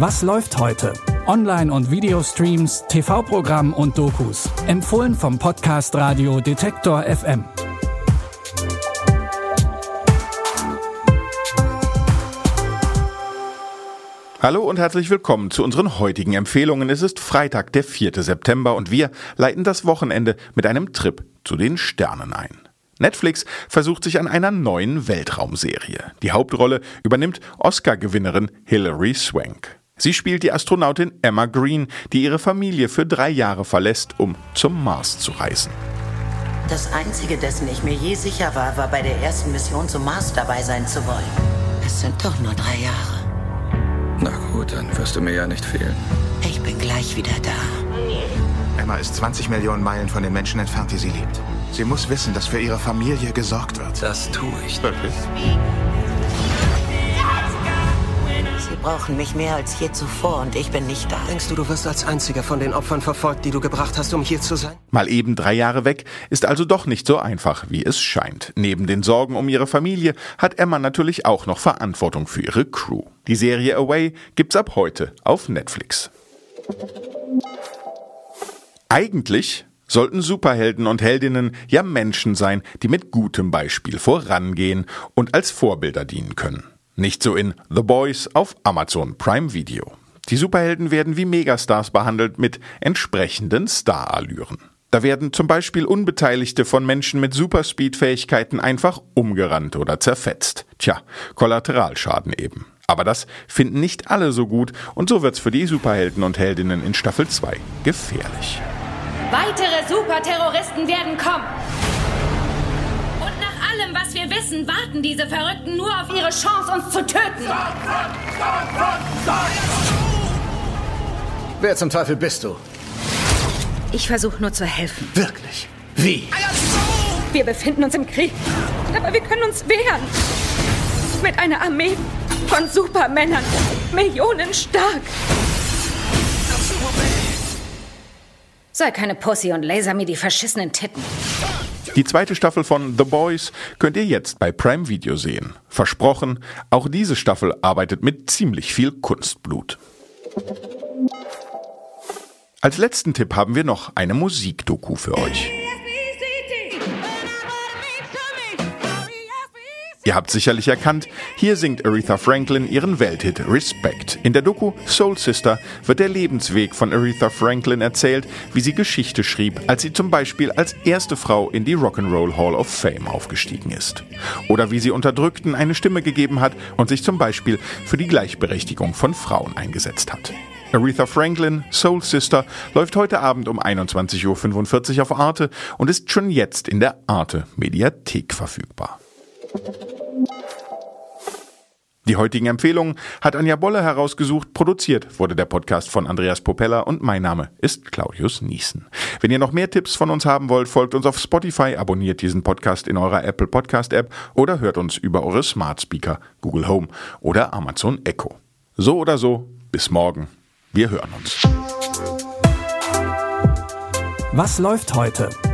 Was läuft heute? Online- und Videostreams, TV-Programm und Dokus. Empfohlen vom Podcast Radio Detektor FM. Hallo und herzlich willkommen zu unseren heutigen Empfehlungen. Es ist Freitag, der 4. September und wir leiten das Wochenende mit einem Trip zu den Sternen ein. Netflix versucht sich an einer neuen Weltraumserie. Die Hauptrolle übernimmt Oscar-Gewinnerin Hilary Swank. Sie spielt die Astronautin Emma Green, die ihre Familie für drei Jahre verlässt, um zum Mars zu reisen. Das Einzige, dessen ich mir je sicher war, war bei der ersten Mission zum Mars dabei sein zu wollen. Es sind doch nur drei Jahre. Na gut, dann wirst du mir ja nicht fehlen. Ich bin gleich wieder da. Emma ist 20 Millionen Meilen von den Menschen entfernt, die sie liebt. Sie muss wissen, dass für ihre Familie gesorgt wird. Das tue ich. Wirklich? Sie brauchen mich mehr als je zuvor und ich bin nicht da. Denkst du, du wirst als einziger von den Opfern verfolgt, die du gebracht hast, um hier zu sein? Mal eben drei Jahre weg ist also doch nicht so einfach, wie es scheint. Neben den Sorgen um ihre Familie hat Emma natürlich auch noch Verantwortung für ihre Crew. Die Serie Away gibt's ab heute auf Netflix. Eigentlich sollten Superhelden und Heldinnen ja Menschen sein, die mit gutem Beispiel vorangehen und als Vorbilder dienen können. Nicht so in The Boys auf Amazon Prime Video. Die Superhelden werden wie Megastars behandelt mit entsprechenden Starallüren. Da werden zum Beispiel Unbeteiligte von Menschen mit Superspeed-Fähigkeiten einfach umgerannt oder zerfetzt. Tja, Kollateralschaden eben. Aber das finden nicht alle so gut und so wird's für die Superhelden und Heldinnen in Staffel 2 gefährlich. Weitere Superterroristen werden kommen. Wissen, warten diese Verrückten nur auf ihre Chance, uns zu töten. Wer zum Teufel bist du? Ich versuche nur zu helfen. Wirklich? Wie? Wir befinden uns im Krieg. Aber wir können uns wehren. Mit einer Armee von Supermännern. Millionen stark. Sei keine Pussy und laser mir die verschissenen Titten. Die zweite Staffel von The Boys könnt ihr jetzt bei Prime Video sehen. Versprochen, auch diese Staffel arbeitet mit ziemlich viel Kunstblut. Als letzten Tipp haben wir noch eine Musikdoku für euch. Ihr habt sicherlich erkannt, hier singt Aretha Franklin ihren Welthit Respect. In der Doku Soul Sister wird der Lebensweg von Aretha Franklin erzählt, wie sie Geschichte schrieb, als sie zum Beispiel als erste Frau in die Rock'n'Roll Hall of Fame aufgestiegen ist. Oder wie sie Unterdrückten eine Stimme gegeben hat und sich zum Beispiel für die Gleichberechtigung von Frauen eingesetzt hat. Aretha Franklin, Soul Sister, läuft heute Abend um 21.45 Uhr auf Arte und ist schon jetzt in der Arte Mediathek verfügbar. Die heutigen Empfehlungen hat Anja Bolle herausgesucht. Produziert wurde der Podcast von Andreas Popella und mein Name ist Claudius Niesen. Wenn ihr noch mehr Tipps von uns haben wollt, folgt uns auf Spotify, abonniert diesen Podcast in eurer Apple Podcast App oder hört uns über eure Smart Speaker, Google Home oder Amazon Echo. So oder so, bis morgen. Wir hören uns. Was läuft heute?